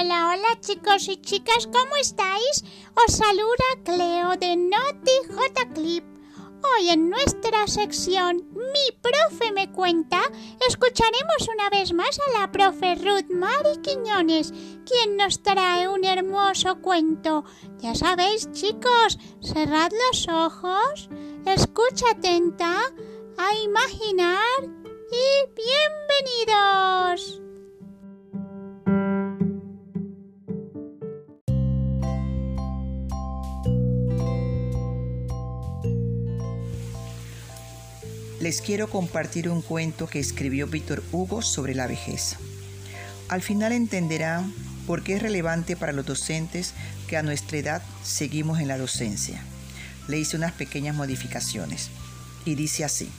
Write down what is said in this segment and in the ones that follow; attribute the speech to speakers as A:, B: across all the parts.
A: Hola, hola chicos y chicas, ¿cómo estáis? Os saluda Cleo de Noti J Clip. Hoy en nuestra sección Mi profe me cuenta, escucharemos una vez más a la profe Ruth Mari Quiñones, quien nos trae un hermoso cuento. Ya sabéis chicos, cerrad los ojos, escucha atenta, a imaginar y bienvenidos.
B: Les quiero compartir un cuento que escribió Víctor Hugo sobre la vejez. Al final entenderán por qué es relevante para los docentes que a nuestra edad seguimos en la docencia. Le hice unas pequeñas modificaciones y dice así.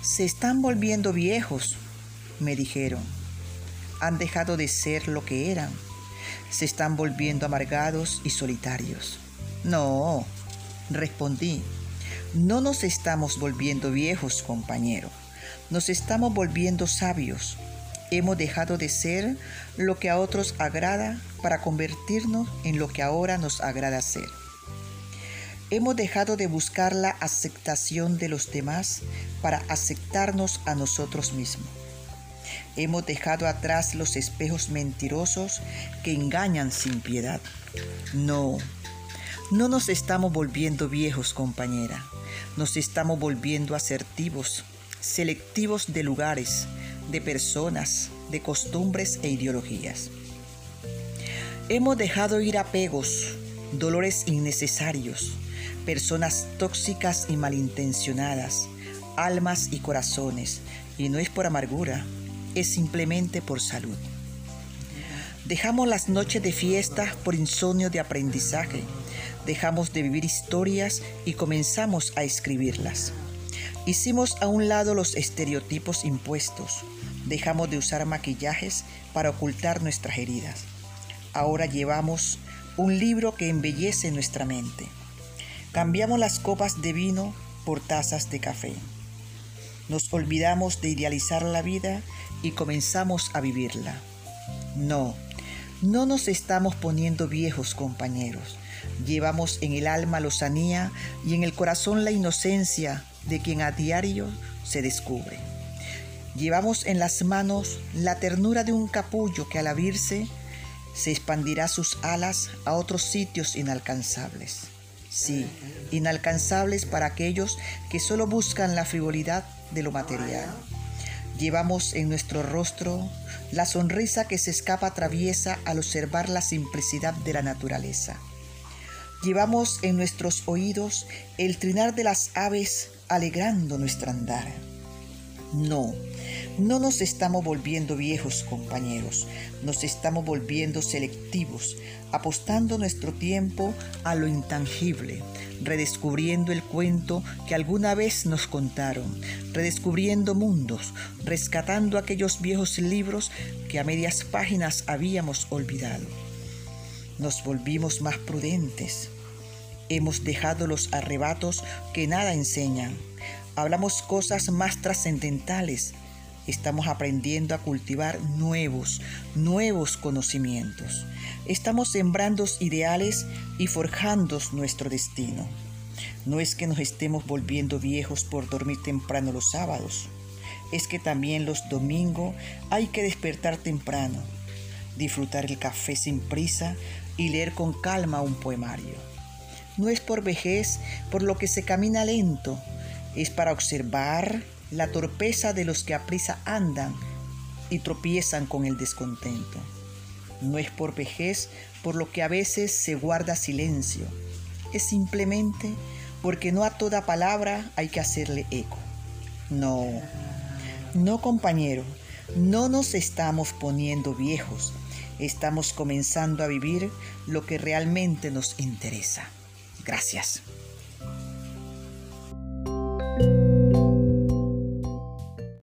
B: Se están volviendo viejos, me dijeron. Han dejado de ser lo que eran. Se están volviendo amargados y solitarios. No, respondí no nos estamos volviendo viejos, compañero. Nos estamos volviendo sabios. Hemos dejado de ser lo que a otros agrada para convertirnos en lo que ahora nos agrada ser. Hemos dejado de buscar la aceptación de los demás para aceptarnos a nosotros mismos. Hemos dejado atrás los espejos mentirosos que engañan sin piedad. No, no nos estamos volviendo viejos, compañera. Nos estamos volviendo asertivos, selectivos de lugares, de personas, de costumbres e ideologías. Hemos dejado ir apegos, dolores innecesarios, personas tóxicas y malintencionadas, almas y corazones, y no es por amargura, es simplemente por salud. Dejamos las noches de fiesta por insomnio de aprendizaje, dejamos de vivir historias y comenzamos a escribirlas. Hicimos a un lado los estereotipos impuestos, dejamos de usar maquillajes para ocultar nuestras heridas. Ahora llevamos un libro que embellece nuestra mente. Cambiamos las copas de vino por tazas de café. Nos olvidamos de idealizar la vida y comenzamos a vivirla. No, no nos estamos poniendo viejos compañeros. Llevamos en el alma lozanía y en el corazón la inocencia de quien a diario se descubre. Llevamos en las manos la ternura de un capullo que al abrirse se expandirá sus alas a otros sitios inalcanzables. Sí, inalcanzables para aquellos que solo buscan la frivolidad de lo material. Llevamos en nuestro rostro la sonrisa que se escapa traviesa al observar la simplicidad de la naturaleza. Llevamos en nuestros oídos el trinar de las aves alegrando nuestro andar. No, no nos estamos volviendo viejos compañeros, nos estamos volviendo selectivos, apostando nuestro tiempo a lo intangible, redescubriendo el cuento que alguna vez nos contaron, redescubriendo mundos, rescatando aquellos viejos libros que a medias páginas habíamos olvidado. Nos volvimos más prudentes. Hemos dejado los arrebatos que nada enseñan. Hablamos cosas más trascendentales. Estamos aprendiendo a cultivar nuevos, nuevos conocimientos. Estamos sembrando ideales y forjando nuestro destino. No es que nos estemos volviendo viejos por dormir temprano los sábados. Es que también los domingos hay que despertar temprano, disfrutar el café sin prisa y leer con calma un poemario. No es por vejez por lo que se camina lento, es para observar la torpeza de los que a prisa andan y tropiezan con el descontento. No es por vejez por lo que a veces se guarda silencio, es simplemente porque no a toda palabra hay que hacerle eco. No, no compañero, no nos estamos poniendo viejos, estamos comenzando a vivir lo que realmente nos interesa. Gracias.